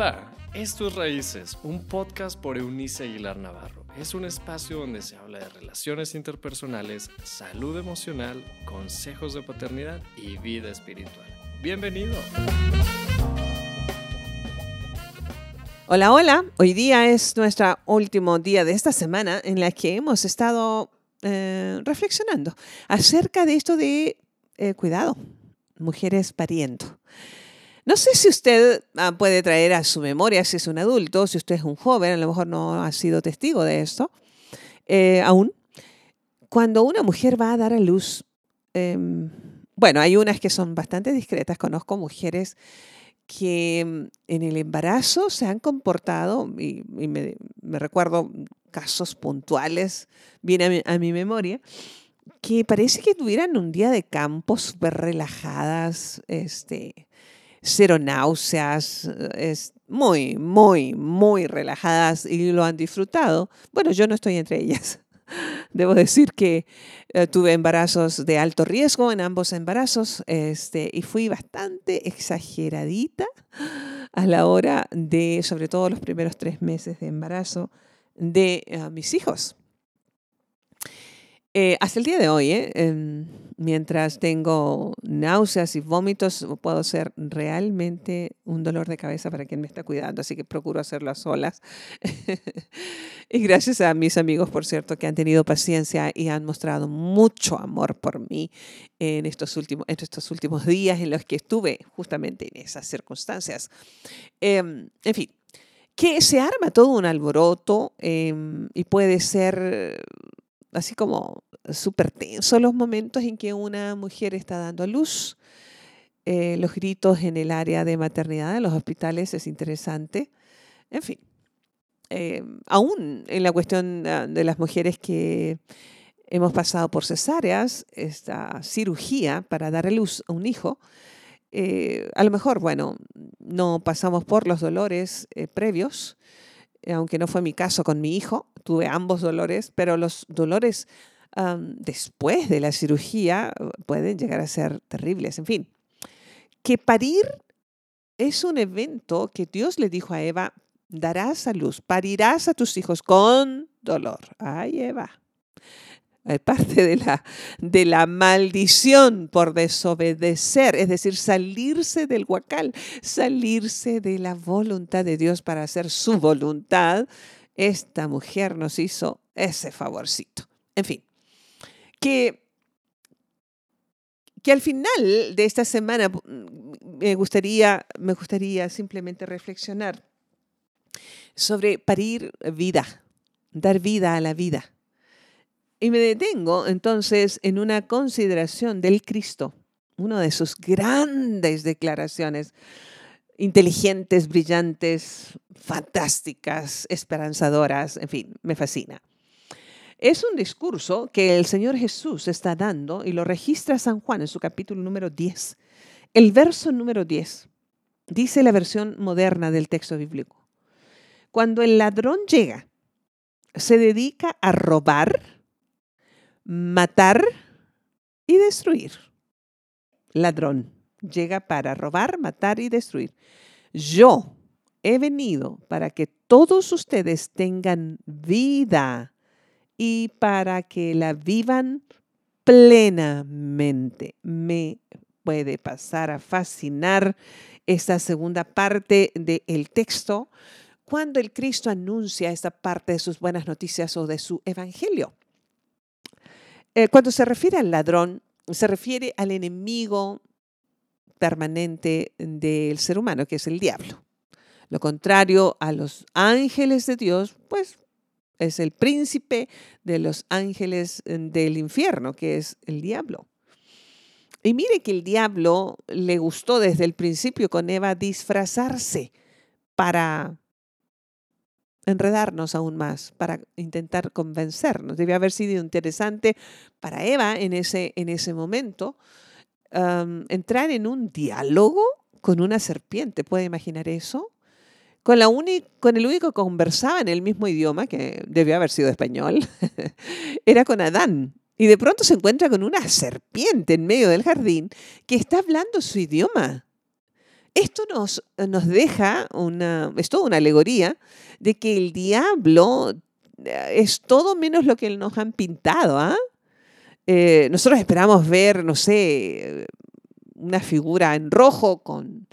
Hola, esto es Raíces, un podcast por Eunice Aguilar Navarro. Es un espacio donde se habla de relaciones interpersonales, salud emocional, consejos de paternidad y vida espiritual. Bienvenido. Hola, hola. Hoy día es nuestro último día de esta semana en la que hemos estado eh, reflexionando acerca de esto de eh, cuidado, mujeres pariendo. No sé si usted ah, puede traer a su memoria, si es un adulto, si usted es un joven, a lo mejor no ha sido testigo de esto eh, aún. Cuando una mujer va a dar a luz, em, bueno, hay unas que son bastante discretas, conozco mujeres que mm, en el embarazo se han comportado, y, me, recuerdo casos puntuales, viene a mi, memoria, que parece que tuvieran un día de campo súper relajadas, este, cero náuseas, es muy, muy, muy relajadas y lo han disfrutado. Bueno, yo no estoy entre ellas. Debo decir que eh, tuve embarazos de alto riesgo en ambos embarazos este, y fui bastante exageradita a la hora de, sobre todo los primeros tres meses de embarazo, de eh, mis hijos. Eh, hasta el día de hoy, ¿eh? Mientras tengo náuseas y vómitos, puedo ser realmente un dolor de cabeza para quien me está cuidando, así que procuro hacerlo a solas. y gracias a mis amigos, por cierto, que han tenido paciencia y han mostrado mucho amor por mí en estos últimos, estos últimos días en los que estuve justamente en esas circunstancias. Em, en fin, que se arma todo un alboroto em, y puede ser así como súper tenso los momentos en que una mujer está dando a luz. Eh, los gritos en el área de maternidad en los hospitales es interesante. En fin, eh, aún en la cuestión ah, de las mujeres que hemos pasado por cesáreas, esta cirugía para dar a luz a un hijo, eh, a lo mejor, bueno, no pasamos por los dolores previos, aunque no fue mi caso con mi hijo, tuve ambos dolores, pero los dolores después de la cirugía uh, pueden llegar a ser terribles. En fin, que parir es un evento que Dios le dijo a Eva, darás a luz, parirás a tus hijos con dolor. Ay, Eva. Parte de la, de la maldición por desobedecer, es decir, salirse del huacal, salirse de la voluntad de Dios para hacer su voluntad, esta mujer nos hizo ese favorcito. En fin, que, que al final de esta semana mm, me gustaría, me gustaría simplemente reflexionar sobre parir vida, dar vida a la vida. Y me detengo entonces en una consideración del Cristo, una de sus grandes declaraciones, inteligentes, brillantes, fantásticas, esperanzadoras, en fin, me fascina. Es un discurso que el Señor Jesús está dando y lo registra San Juan en su capítulo número 10. El verso número 10 dice la versión moderna del texto bíblico. Cuando el ladrón llega, se dedica a robar, matar y destruir. Ladrón llega para robar, matar y destruir. Yo he venido para que todos ustedes tengan vida y para que la vivan plenamente. Me puede pasar a fascinar esta segunda parte del texto cuando el Cristo anuncia esta parte de sus buenas noticias o de su evangelio. Eh, cuando se refiere al ladrón, se refiere al enemigo permanente del ser humano, que es el diablo. Lo contrario a los ángeles de Dios, pues es el príncipe de los ángeles eh, del infierno, que es el diablo. Y mire que el diablo le gustó desde el principio con Eva disfrazarse para enredarnos aún más, para intentar convencernos. Debe haber sido interesante para Eva en ese, en ese momento entrar en un diálogo con una serpiente. ¿Puede imaginar eso? con, la con el único que conversaba en el mismo idioma, que debió haber sido español, era con Adán. Y de pronto se encuentra con una serpiente en medio del jardín que está hablando su idioma. Esto nos, nos deja una, es toda una alegoría de que el diablo eh, es todo menos lo que nos han pintado. ¿ah? Nosotros esperamos ver, no sé, una figura en rojo con,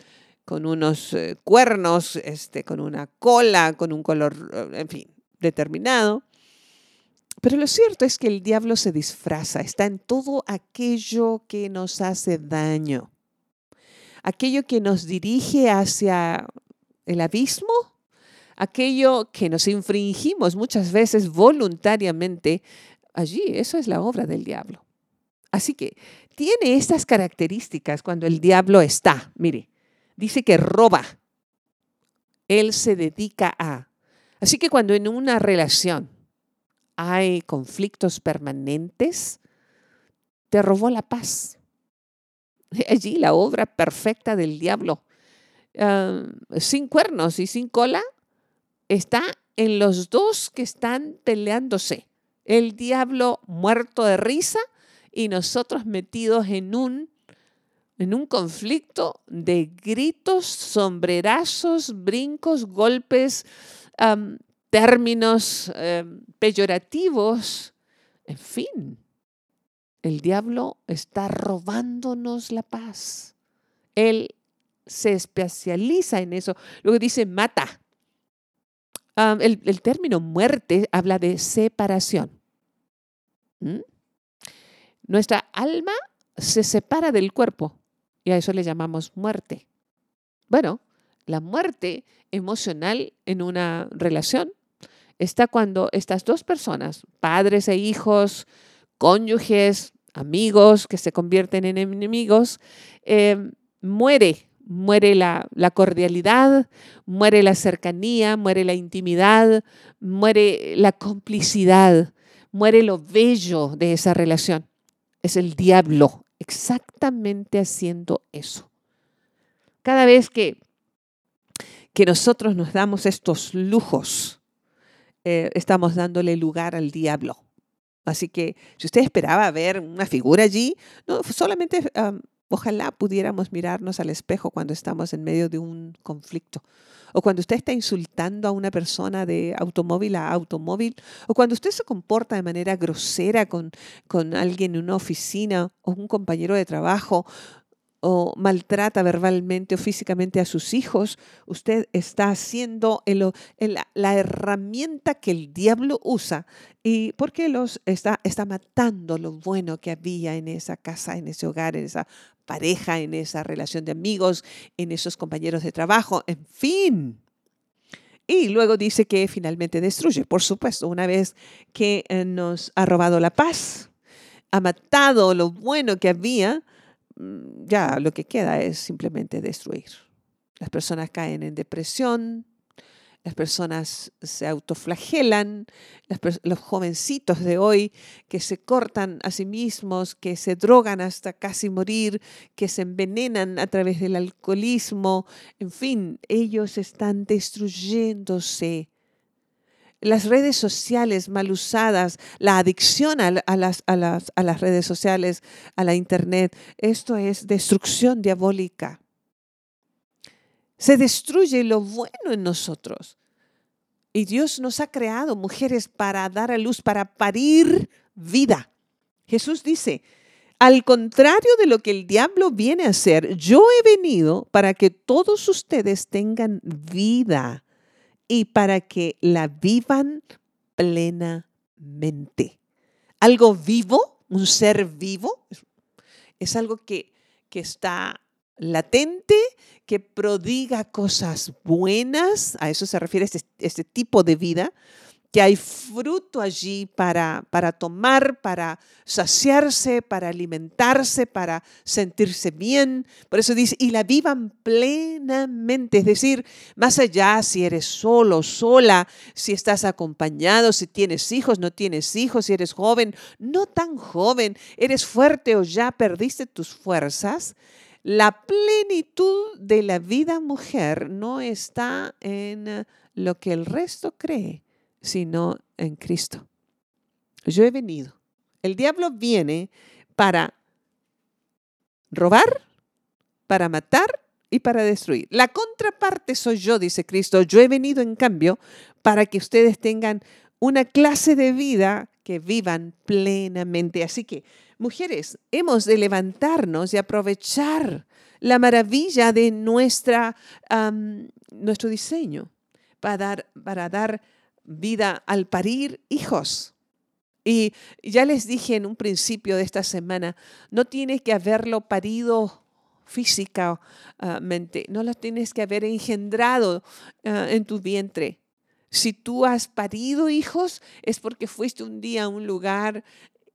con unos eh, cuernos, este, con una cola, con un color, en fin, determinado. Pero lo cierto es que el diablo se disfraza, está en todo aquello que nos hace daño, aquello que nos dirige hacia el abismo, aquello que nos infringimos muchas veces voluntariamente. Allí, eso es la obra del diablo. Así que tiene estas características cuando el diablo está. Mire, dice que roba. Él se dedica a. Así que cuando en una relación hay conflictos permanentes, te robó la paz. Allí la obra perfecta del diablo, ah, sin cuernos y sin cola, está en los dos que están peleándose. El diablo muerto de risa y nosotros metidos en un, en un conflicto de gritos, sombrerazos, brincos, golpes, términos em, peyorativos. En fin, el diablo está robándonos la paz. Él se especializa en eso. Luego dice mata. el, término muerte habla de separación. Nuestra alma se separa del cuerpo y a eso le llamamos muerte. Bueno, la muerte emocional en una relación está cuando estas dos personas, padres e hijos, cónyuges, amigos que se convierten en enemigos, em, muere, muere la, cordialidad, muere la cercanía, muere la intimidad, muere la complicidad, muere lo bello de esa relación. Es el diablo exactamente haciendo eso. Cada vez que, que nosotros nos damos estos lujos, eh, estamos dándole lugar al diablo. Así que si usted esperaba ver una figura allí, no, solamente ojalá pudiéramos mirarnos al espejo cuando estamos en medio de un conflicto. O cuando usted está insultando a una persona de automóvil a automóvil, o cuando usted se comporta de manera grosera con, con alguien en una oficina o un compañero de trabajo, o maltrata verbalmente o físicamente a sus hijos, usted está haciendo la herramienta que el diablo usa y porque los está, está matando lo bueno que había en esa casa, en ese hogar, en esa pareja, en esa relación de amigos, en esos compañeros de trabajo, en fin. Y luego dice que finalmente destruye, por supuesto, una vez que eh, nos ha robado la paz, ha matado lo bueno que había, Mm, ya lo que queda es simplemente destruir. Las personas caen en depresión, las personas se autoflagelan, los jovencitos de hoy que se cortan a sí mismos, que se drogan hasta casi morir, que se envenenan a través del alcoholismo, en fin, ellos están destruyéndose las redes sociales mal usadas, la adicción a, las, a, las, a las redes sociales, a la internet, esto es destrucción diabólica. Se destruye lo bueno en nosotros. Y Dios nos ha creado mujeres para dar a luz, para parir vida. Jesús dice, al contrario de lo que el diablo viene a hacer, yo he venido para que todos ustedes tengan vida y para que la vivan plenamente. Algo vivo, un ser vivo, es algo que, que está latente, que prodiga cosas buenas, a eso se refiere este, este tipo de vida, que hay fruto allí para, para tomar, para saciarse, para alimentarse, para sentirse bien. Por eso dice, y la vivan plenamente, es decir, más allá si eres solo, sola, si estás acompañado, si tienes hijos, no tienes hijos, si eres joven, no tan joven, eres fuerte o ya perdiste tus fuerzas. La plenitud de la vida mujer no está en lo que el resto cree sino en Cristo. Yo he venido. El diablo viene para robar, para matar y para destruir. La contraparte soy yo, dice Cristo. Yo he venido en cambio para que ustedes tengan una clase de vida que vivan plenamente. Así que, mujeres, hemos de levantarnos y aprovechar la maravilla de nuestra, nuestro diseño para dar, para dar vida al parir hijos. Y ya les dije en un principio de esta semana, no tienes que haberlo parido físicamente, no lo tienes que haber engendrado ah, en tu vientre. Si tú has parido hijos, es porque fuiste un día a un lugar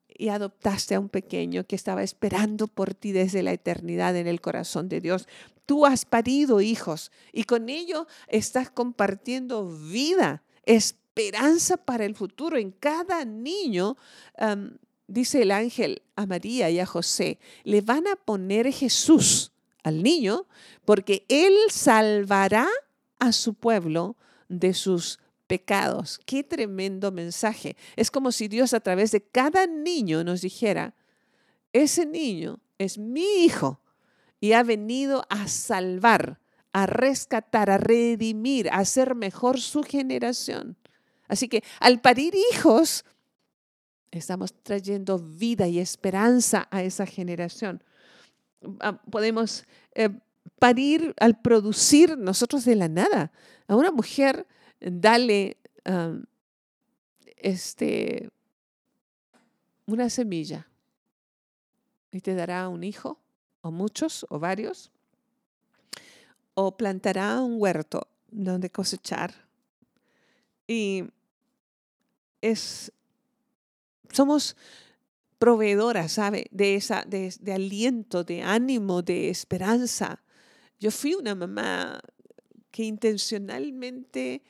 y adoptaste a un pequeño que estaba esperando por ti desde la eternidad en el corazón de Dios. Tú has parido hijos y con ello estás compartiendo vida, esperanza para el futuro. En cada niño, dice el ángel a María y a José, le van a poner Jesús al niño porque él salvará a su pueblo de sus pecados. Qué tremendo mensaje. Es como si Dios a través de cada niño nos dijera, ese niño es mi hijo y ha venido a salvar, a rescatar, a redimir, a hacer mejor su generación. Así que al parir hijos, estamos trayendo vida y esperanza a esa generación. Ah, podemos eh, parir al producir nosotros de la nada. A una mujer, dale este, una semilla y te dará un hijo, o muchos, o varios, o plantará un huerto donde cosechar. Y es, somos proveedoras, ¿sabe? De, esa, de, de aliento, de ánimo, de esperanza. Yo fui una mamá que intencionalmente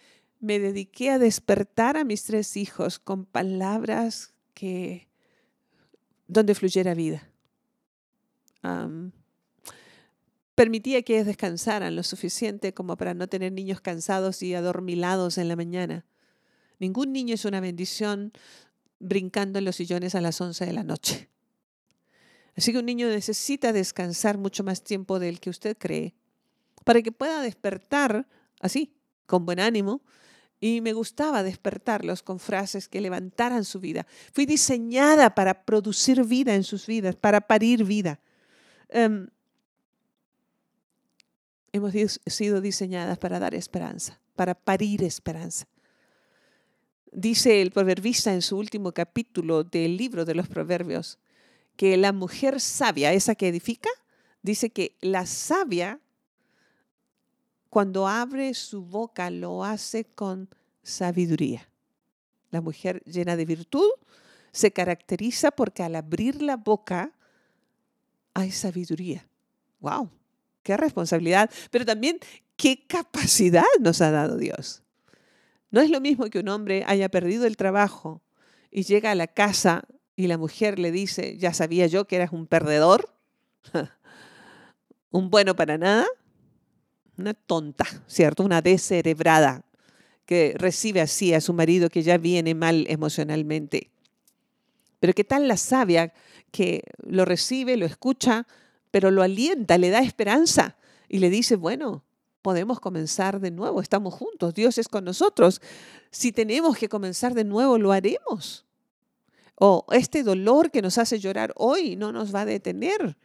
me dediqué a despertar a mis tres hijos con palabras que donde fluyera vida. permitía que ellos descansaran lo suficiente como para no tener niños cansados y adormilados en la mañana. Ningún niño es una bendición brincando en los sillones a las 11 de la noche. Así que un niño necesita descansar mucho más tiempo del que usted cree para que pueda despertar así, con buen ánimo. Y me gustaba despertarlos con frases que levantaran su vida. Fui diseñada para producir vida en sus vidas, para parir vida. Em, hemos sido diseñadas para dar esperanza, para parir esperanza. Dice el proverbista en su último capítulo del libro de los proverbios que la mujer sabia, esa que edifica, dice que la sabia, cuando abre su boca, lo hace con sabiduría. La mujer llena de virtud se caracteriza porque al abrir la boca hay sabiduría. ¡Wow! ¡Qué responsabilidad! Pero también qué capacidad nos ha dado Dios. No es lo mismo que un hombre haya perdido el trabajo y llega a la casa y la mujer le dice, ya sabía yo que eras un perdedor, un bueno para nada, una tonta, ¿cierto? Una descerebrada que recibe así a su marido que ya viene mal emocionalmente. Pero ¿qué tal la sabia que lo recibe, lo escucha, pero lo alienta, le da esperanza y le dice, bueno, podemos comenzar de nuevo, estamos juntos, Dios es con nosotros. Si tenemos que comenzar de nuevo, lo haremos. O este dolor que nos hace llorar hoy no nos va a detener.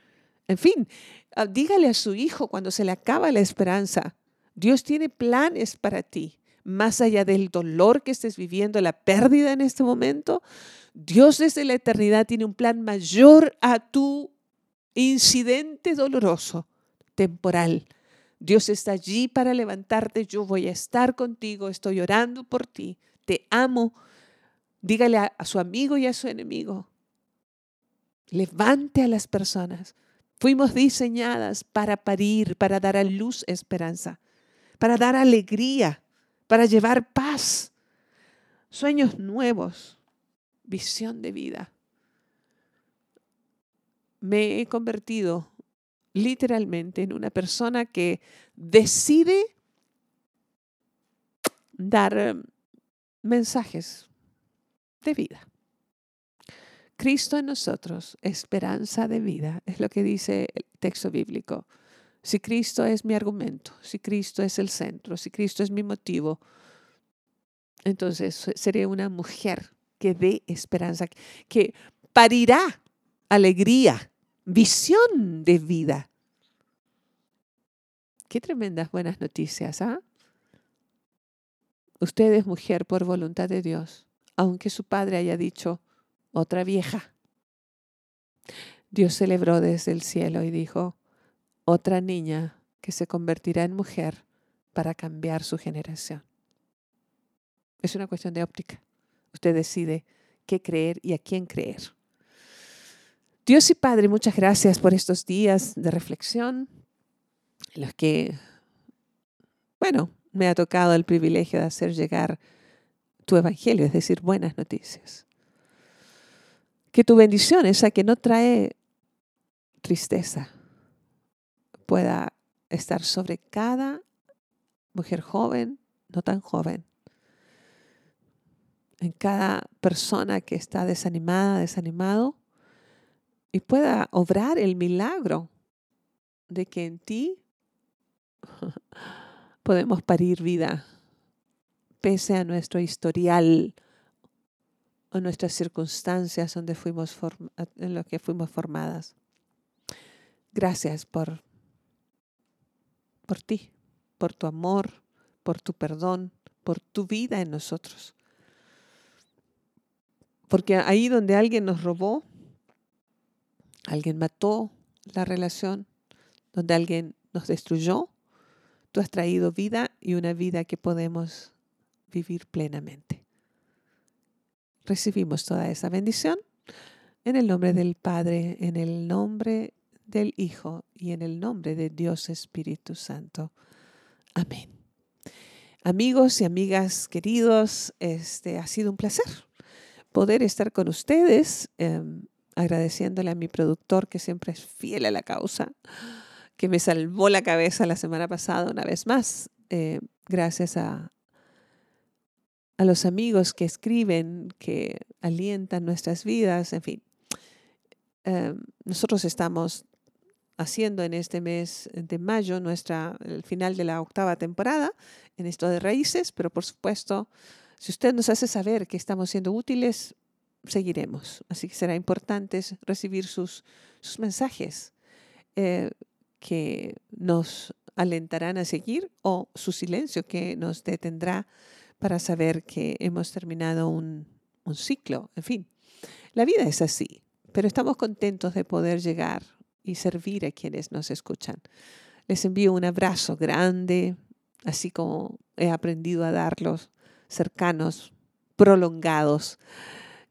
En fin, ah, dígale a su hijo cuando se le acaba la esperanza, Dios tiene planes para ti. Más allá del dolor que estés viviendo, la pérdida en este momento, Dios desde la eternidad tiene un plan mayor a tu incidente doloroso, temporal. Dios está allí para levantarte, yo voy a estar contigo, estoy orando por ti, te amo. Dígale a, su amigo y a su enemigo, levante a las personas. Fuimos diseñadas para parir, para dar a luz esperanza, para dar alegría, para llevar paz, sueños nuevos, visión de vida. Me he convertido literalmente en una persona que decide dar em, mensajes de vida. Cristo en nosotros, esperanza de vida, es lo que dice el texto bíblico. Si Cristo es mi argumento, si Cristo es el centro, si Cristo es mi motivo, entonces seré una mujer que dé esperanza, que parirá alegría, visión de vida. Qué tremendas buenas noticias, ¿ah? Usted es mujer por voluntad de Dios, aunque su padre haya dicho otra vieja. Dios celebró desde el cielo y dijo, otra niña que se convertirá en mujer para cambiar su generación. Es una cuestión de óptica. Usted decide qué creer y a quién creer. Dios y Padre, muchas gracias por estos días de reflexión en los que, bueno, me ha tocado el privilegio de hacer llegar tu evangelio, es decir, buenas noticias. Que tu bendición, esa que no trae tristeza, pueda estar sobre cada mujer joven, no tan joven, en cada persona que está desanimada, desanimado, y pueda obrar el milagro de que en ti podemos parir vida, pese a nuestro historial o nuestras circunstancias donde fuimos en lo que fuimos formadas. Gracias por por ti, por tu amor, por tu perdón, por tu vida en nosotros. Porque ahí donde alguien nos robó, alguien mató la relación, donde alguien nos destruyó, tú has traído vida y una vida que podemos vivir plenamente. Recibimos toda esa bendición en el nombre del Padre, en el nombre del Hijo y en el nombre de Dios Espíritu Santo. Amén. Amigos y amigas queridos, este ha sido un placer poder estar con ustedes, em, agradeciéndole a mi productor que siempre es fiel a la causa, que me salvó la cabeza la semana pasada una vez más, eh, gracias a, a los amigos que escriben, que alientan nuestras vidas, en fin. Em, nosotros estamos haciendo en este mes de mayo nuestra, el final de la octava temporada en esto de raíces, pero por supuesto, si usted nos hace saber que estamos siendo útiles, seguiremos. Así que será importante recibir sus, sus mensajes eh, que nos alentarán a seguir o su silencio que nos detendrá para saber que hemos terminado un, ciclo. En fin, la vida es así, pero estamos contentos de poder llegar y servir a quienes nos escuchan. Les envío un abrazo grande, así como he aprendido a darlos, cercanos, prolongados,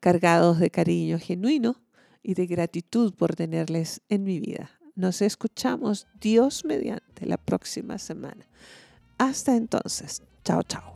cargados de cariño genuino y de gratitud por tenerles en mi vida. Nos escuchamos Dios mediante la próxima semana. Hasta entonces, chao, chao.